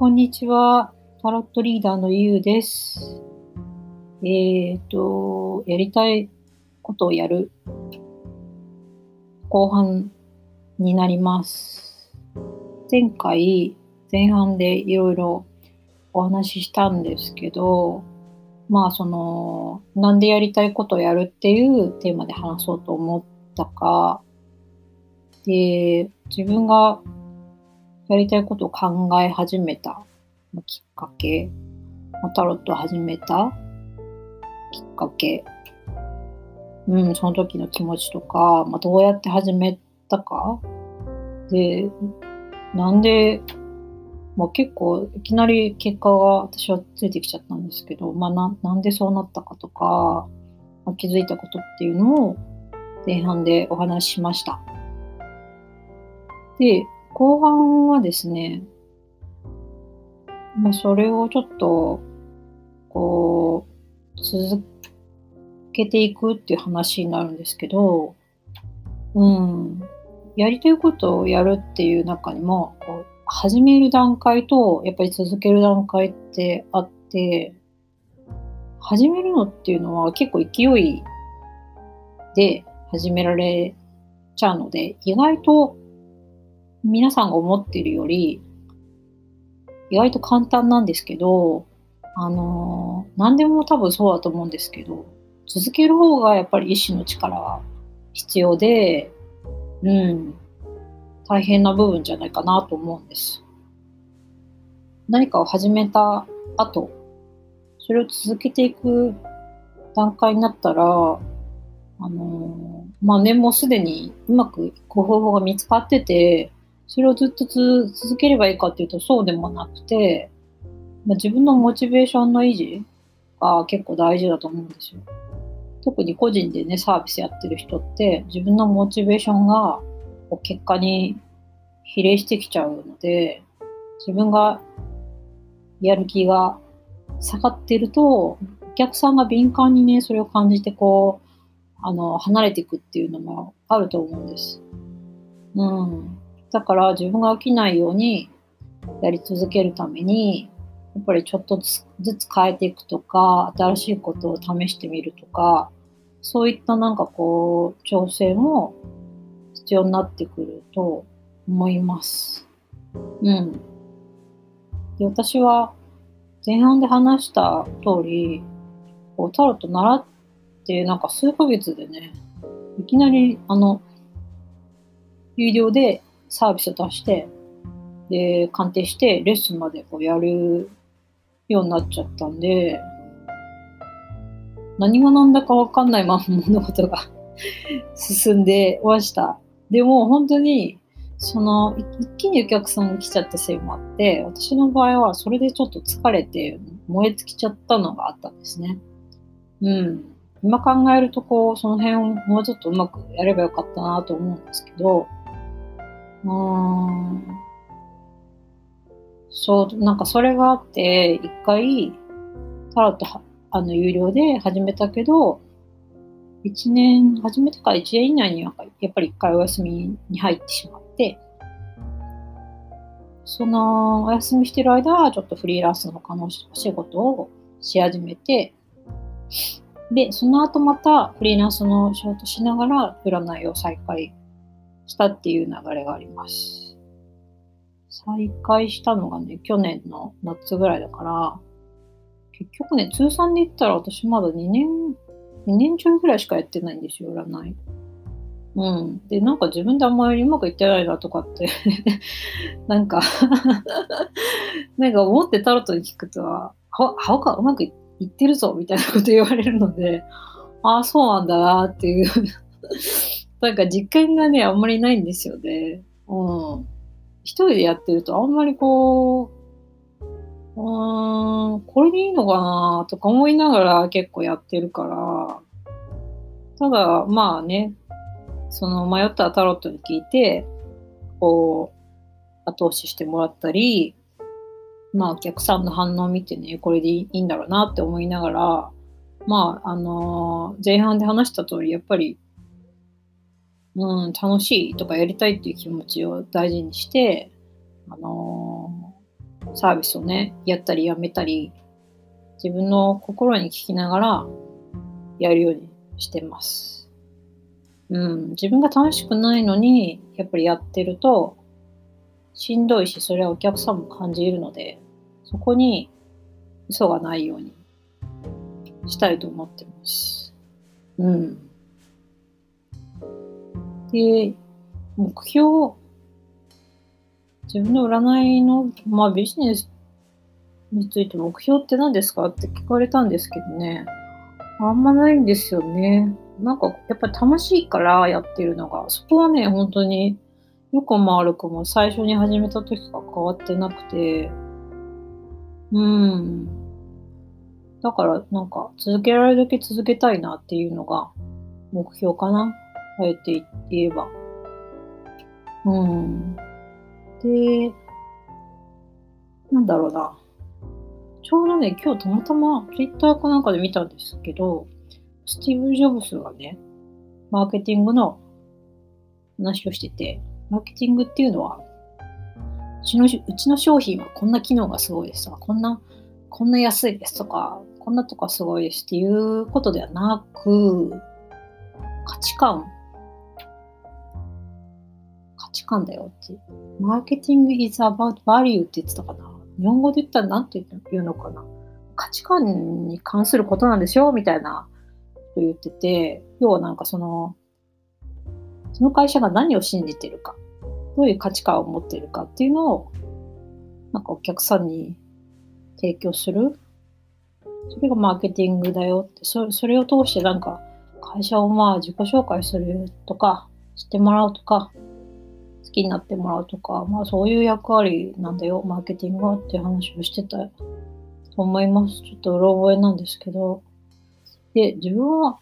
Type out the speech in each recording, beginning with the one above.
こんにちは。タロットリーダーのゆうです。えっ、と、やりたいことをやる後半になります。前回、前半でいろいろお話ししたんですけど、まあその、なんでやりたいことをやるっていうテーマで話そうと思ったか、で、自分がやりたいことを考え始めた。きっかけ、タロットを始めたきっかけ、うん、その時の気持ちとか、まあ、どうやって始めたか、で、なんで、まあ、結構いきなり結果が私はついてきちゃったんですけど、まあ、ななんでそうなったかとか、まあ、気づいたことっていうのを前半でお話ししました。で、後半はですね、まあ、それをちょっと、こう、続けていくっていう話になるんですけど、うん、やりたいことをやるっていう中にも、こう始める段階と、やっぱり続ける段階ってあって、始めるのっていうのは結構勢いで始められちゃうので、意外と皆さんが思ってるより、意外と簡単なんですけど、あのー何でも多分そうだと思うんですけど、続ける方がやっぱり意志の力は必要で、うん、大変な部分じゃないかなと思うんです。何かを始めた後、それを続けていく段階になったら、あのーまあね、もうすでにうまくいく方法が見つかってて、それをずっと続ければいいかっていうとそうでもなくて、まあ、自分のモチベーションの維持が結構大事だと思うんですよ。特に個人でね、サービスやってる人って自分のモチベーションが結果に比例してきちゃうので、自分がやる気が下がってると、お客さんが敏感にね、それを感じてこう、あの、離れていくっていうのもあると思うんです。うん。だから自分が飽きないようにやり続けるために、やっぱりちょっとずつ変えていくとか、新しいことを試してみるとか、そういったなんかこう、調整も必要になってくると思います。うん。で私は前半で話した通り、こうタロット習ってなんか数ヶ月でね、いきなりあの、有料でサービス出して、で、鑑定して、レッスンまでこうやるようになっちゃったんで、何が何だかわかんないまま 物事が 進んでました。でも本当に、その、一気にお客さんが来ちゃったせいもあって、私の場合はそれでちょっと疲れて燃え尽きちゃったのがあったんですね。うん。今考えるとこう、その辺をもうちょっとうまくやればよかったなと思うんですけど、うん。そう、なんかそれがあって、一回、タロットは、あの、有料で始めたけど、一年、始めてから一年以内には、やっぱり一回お休みに入ってしまって、その、お休みしてる間は、ちょっとフリーランスの他のお仕事をし始めて、で、その後またフリーランスの仕事しながら占いを再開したっていう流れがあります。再開したのがね、去年の夏ぐらいだから、結局ね、通算で言ったら私まだ2年、2年中ぐらいしかやってないんですよ、占い。うん。で、なんか自分であんまりうまくいってないなとかって、なんか なんか思ってタロットに聞くとは、は、はかうまくいってるぞみたいなこと言われるので、ああ、そうなんだなっていうなんか実感がね、あんまりないんですよね。うん。一人でやってるとあんまりこう、うーん、これでいいのかなとか思いながら結構やってるから、ただ、まあね、その迷ったタロットに聞いて、こう、後押ししてもらったり、まあお客さんの反応を見てね、これでいいんだろうなって思いながら、まあ、あのー前半で話した通り、やっぱり、うん、楽しいとかやりたいっていう気持ちを大事にして、あのーサービスをね、やったりやめたり、自分の心に聞きながらやるようにしてます。うん、自分が楽しくないのに、やっぱりやってると、しんどいし、それはお客さんも感じるので、そこに嘘がないようにしたいと思ってます。うん。で、目標、自分の占いの、まあビジネスについて目標って何ですかって聞かれたんですけどね。あんまないんですよね。なんかやっぱり楽しいからやってるのが、そこはね、本当によくも悪くも最初に始めた時から変わってなくて、うん。だからなんか続けられるだけ続けたいなっていうのが目標かな。あえて言えば。うん。で、なんだろうな。ちょうどね、今日たまたま Twitter かなんかで見たんですけど、スティーブ・ジョブスがね、マーケティングの話をしてて、マーケティングっていうのは、うちのうちの商品はこんな機能がすごいですとか、こんな、こんな安いですとか、こんなとかすごいですっていうことではなく、価値観値観だよって。マーケティング is about value って言ってたかな。日本語で言ったら何て言うのかな。価値観に関することなんですよ、みたいなこと言ってて、要はなんかその、その会社が何を信じてるか、どういう価値観を持ってるかっていうのを、なんかお客さんに提供する。それがマーケティングだよって、そそれを通してなんか会社をまあ自己紹介するとか、知ってもらうとか、好きになってもらうとか、まあそういう役割なんだよ、マーケティングはっていう話をしてたと思います。ちょっとうろ覚えなんですけど。で、自分は、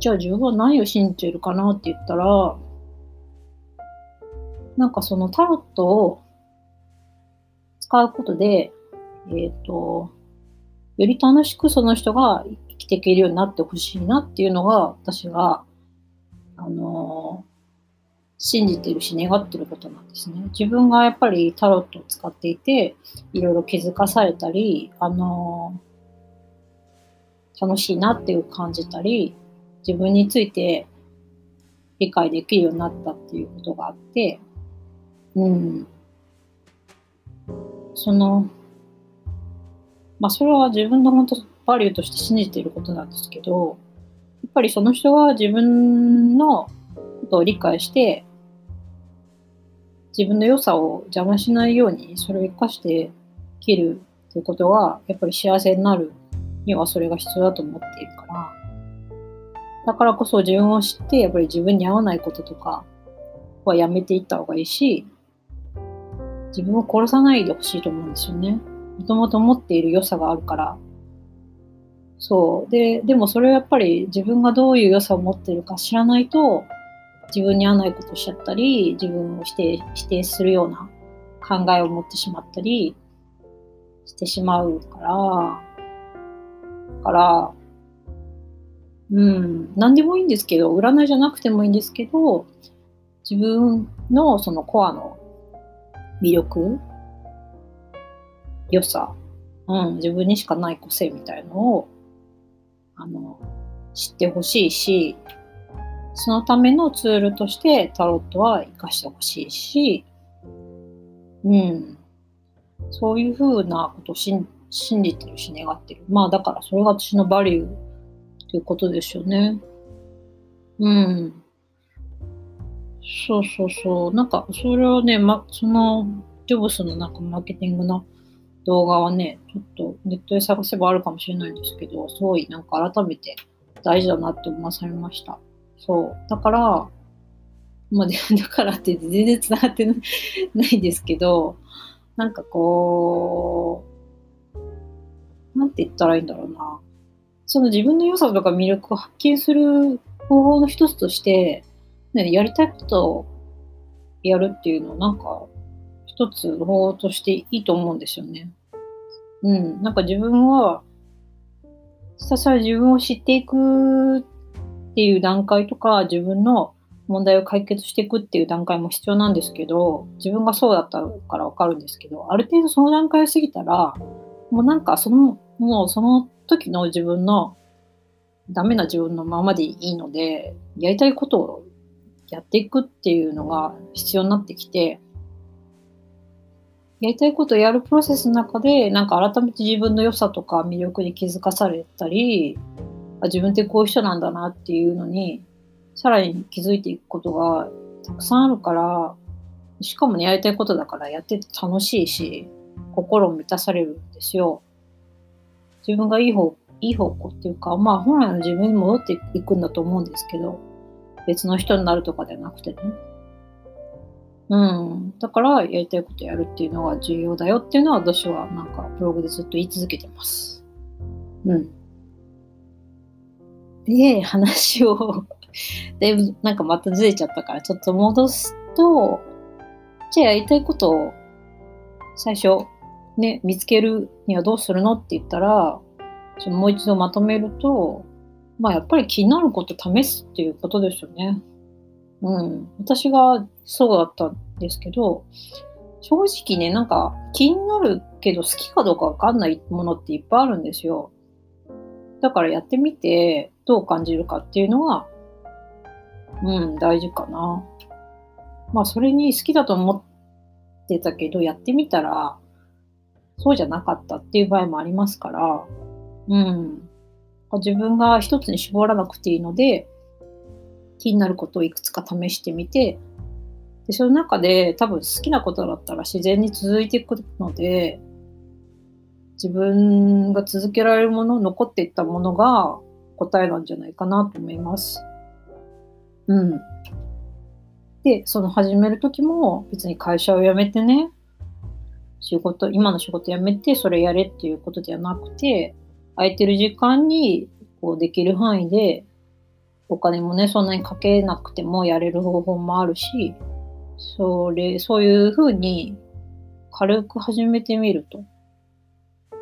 じゃあ自分は何を信じてるかなって言ったら、なんかそのタロットを使うことで、えっ、ー、と、より楽しくその人が生きていけるようになってほしいなっていうのが、私が、あのー信じてるし願ってることなんですね。自分がやっぱりタロットを使っていて、いろいろ気づかされたり、あのー、楽しいなっていう感じたり、自分について理解できるようになったっていうことがあって、うん。その、まあそれは自分の本当バリューとして信じていることなんですけど、やっぱりその人が自分のことを理解して、自分の良さを邪魔しないように、それを生かして生きるということは、やっぱり幸せになるにはそれが必要だと思っているから、だからこそ自分を知って、やっぱり自分に合わないこととかはやめていった方がいいし、自分を殺さないでほしいと思うんですよね。もともと持っている良さがあるから。そう。で、でもそれはやっぱり自分がどういう良さを持っているか知らないと、自分に合わないことしちゃったり、自分を否定否定するような考えを持ってしまったりしてしまうから、だから、うん、何でもいいんですけど、占いじゃなくてもいいんですけど、自分のそのコアの魅力、良さ、うん、自分にしかない個性みたいのを、あの、知ってほしいし、そのためのツールとしてタロットは活かしてほしいし、うん。そういうふうなことを信じてるし願ってる。まあだからそれが私のバリューっていうことですよね。うん。そうそうそう。なんかそれをね、ま、そのジョブスのなんかマーケティングの動画はね、ちょっとネットで探せばあるかもしれないんですけど、すごいなんか改めて大事だなって思わされました。そう。だから、まあ、だからって全然繋がってないんですけど、なんかこう、なんて言ったらいいんだろうな。その自分の良さとか魅力を発見する方法の一つとして、ね、やりたいことをやるっていうのをなんか一つの方法としていいと思うんですよね。うん。なんか自分は、ひたすら自分を知っていくっていう段階とか、自分の問題を解決していくっていう段階も必要なんですけど、自分がそうだったからわかるんですけど、ある程度その段階を過ぎたら、もうなんかその、もうその時の自分のダメな自分のままでいいので、やりたいことをやっていくっていうのが必要になってきて、やりたいことをやるプロセスの中で、なんか改めて自分の良さとか魅力に気づかされたり、あ自分ってこういう人なんだなっていうのに、さらに気づいていくことがたくさんあるから、しかもね、やりたいことだからやってて楽しいし、心満たされるんですよ。自分がいい方、いい方向っていうか、まあ本来の自分に戻っていくんだと思うんですけど、別の人になるとかではなくてね。うん。だから、やりたいことやるっていうのが重要だよっていうのは、私はなんか、ブログでずっと言い続けてます。うん。で、話をだいぶなんかまたずれちゃったから、ちょっと戻すと、じゃあやりたいことを最初、ね、見つけるにはどうするのって言ったら、ちょもう一度まとめると、まあやっぱり気になること試すっていうことですよね。うん。私がそうだったんですけど、正直ね、なんか気になるけど好きかどうかわかんないものっていっぱいあるんですよ。だからやってみてどう感じるかっていうのは、うん、大事かな。まあそれに好きだと思ってたけど、やってみたらそうじゃなかったっていう場合もありますから、うん。自分が一つに絞らなくていいので、気になることをいくつか試してみて、でその中で多分好きなことだったら自然に続いていくので、自分が続けられるもの、残っていったものが答えなんじゃないかなと思います。うん。で、その始める時も別に会社を辞めてね、仕事、今の仕事辞めてそれやれっていうことではなくて、空いてる時間にこうできる範囲でお金もね、そんなにかけなくてもやれる方法もあるし、それ、そういうふうに軽く始めてみると。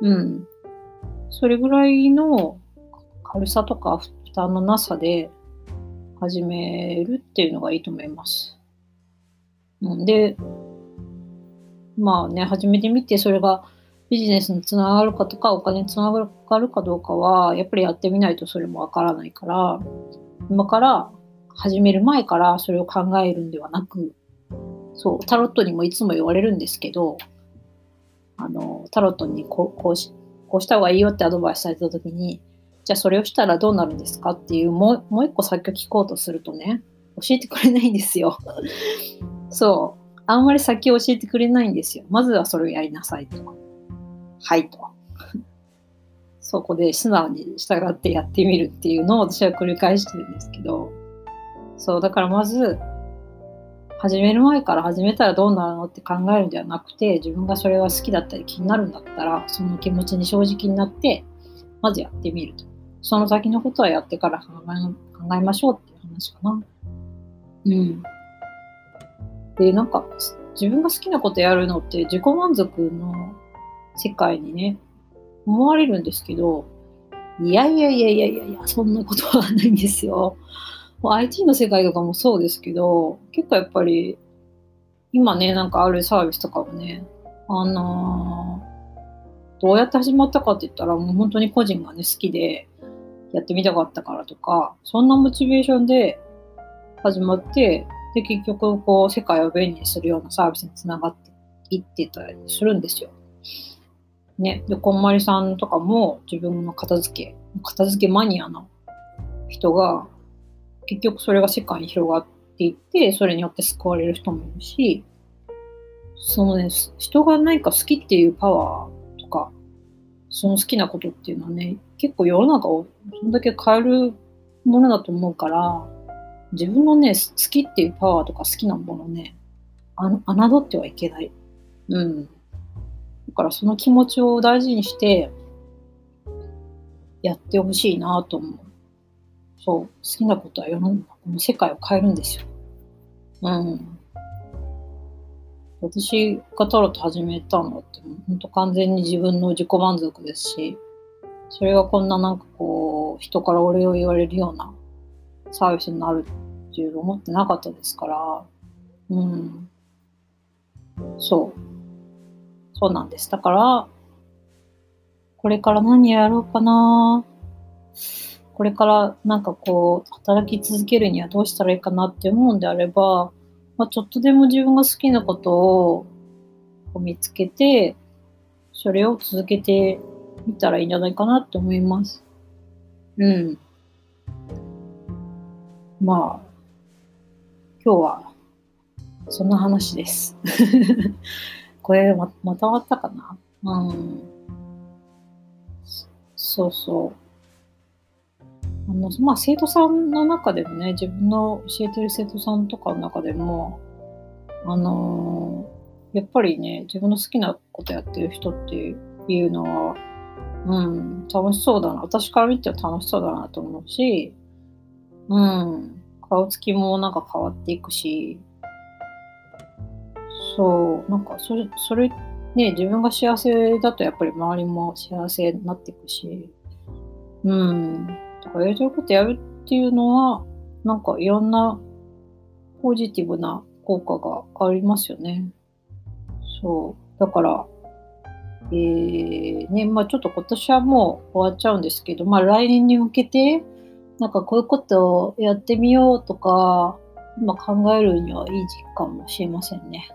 うん。それぐらいの軽さとか負担のなさで始めるっていうのがいいと思います。うん、で、まあね、始めてみて、それがビジネスにつながるかとか、お金につながるかどうかは、やっぱりやってみないとそれもわからないから、今から始める前からそれを考えるんではなく、そう、タロットにもいつも言われるんですけど、あの、タロットにこうこうしこうした方がいいよってアドバイスされた時に、じゃあそれをしたらどうなるんですかっていうもうもう一個先を聞こうとするとね、教えてくれないんですよ。そう。あんまり先を教えてくれないんですよ。まずはそれをやりなさいと。はいと。そこで素直に従ってやってみるっていうのを私は繰り返してるんですけど、そう、だからまず、始める前から始めたらどうなるのって考えるんではなくて、自分がそれが好きだったり気になるんだったら、その気持ちに正直になって、まずやってみると。その先のことはやってから考え考えましょうっていう話かな。うん。で、なんか、自分が好きなことやるのって自己満足の世界にね、思われるんですけど、いやいやいやいやいやいや、そんなことはないんですよ。IT の世界とかもそうですけど、結構やっぱり、今ね、なんかあるサービスとかもね、あのー、どうやって始まったかって言ったら、もう本当に個人がね、好きで、やってみたかったからとか、そんなモチベーションで始まって、で、結局、こう、世界を便利にするようなサービスにつながっていってたりするんですよ。ね。で、こんまりさんとかも自分の片付け、片付けマニアの人が、結局それが世界に広がっていって、それによって救われる人もいるし、そのね、人が何か好きっていうパワーとか、その好きなことっていうのはね、結構世の中をそんだけ変えるものだと思うから、自分のね、好きっていうパワーとか好きなものね、あ侮ってはいけない。うん。だからその気持ちを大事にしてやってほしいなと思う。そう、好きなことは世の中の世界を変えるんですよ。うん。私がタロット始めたのって、本当完全に自分の自己満足ですし、それがこんななんかこう、人からお礼を言われるようなサービスになるっていうの思ってなかったですから、うん。そう。そうなんです。だから、これから何やろうかなぁこれからなんかこう、働き続けるにはどうしたらいいかなって思うんであれば、まあ、ちょっとでも自分が好きなことを見つけて、それを続けてみたらいいんじゃないかなって思います。うん。まあ、今日はそんな話です。これままた終わったかな？うん。そうそう。あの、まあ、生徒さんの中でもね、自分の教えてる生徒さんとかの中でも、あのー、やっぱりね、自分の好きなことやってる人っていうのは、うん、楽しそうだな。私から見ては楽しそうだなと思うし、うん、顔つきもなんか変わっていくし、そう、なんかそれ、それ、ね、自分が幸せだとやっぱり周りも幸せになっていくし、うん。だかやりたいことやるっていうのは、なんかいろんなポジティブな効果がありますよね。そう。だから、えー、ね、まあちょっと今年はもう終わっちゃうんですけど、まあ来年に向けて、なんかこういうことをやってみようとか、今考えるにはいい時期かもしれませんね。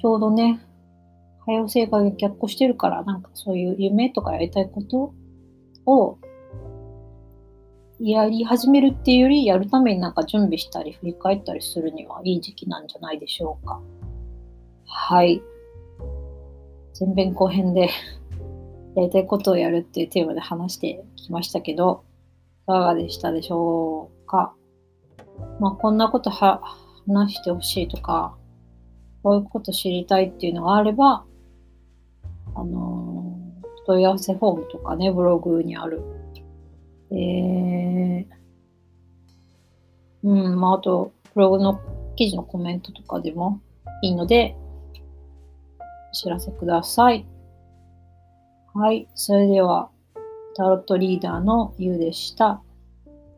ちょうどね、多様性が逆行してるから、なんかそういう夢とかやりたいことをやり始めるっていうより、やるためになんか準備したり振り返ったりするにはいい時期なんじゃないでしょうか。はい。前編後編で やりたいことをやるっていうテーマで話してきましたけど、いかがでしたでしょうか？まあ、こんなこと話してほしいとか、こういうこと知りたいっていうのがあれば、あのー、問い合わせフォームとかね、ブログにある。えー、うん、まあ、あと、ブログの記事のコメントとかでもいいので、お知らせください。はい。それでは、タロットリーダーのゆうでした。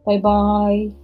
バイバーイ。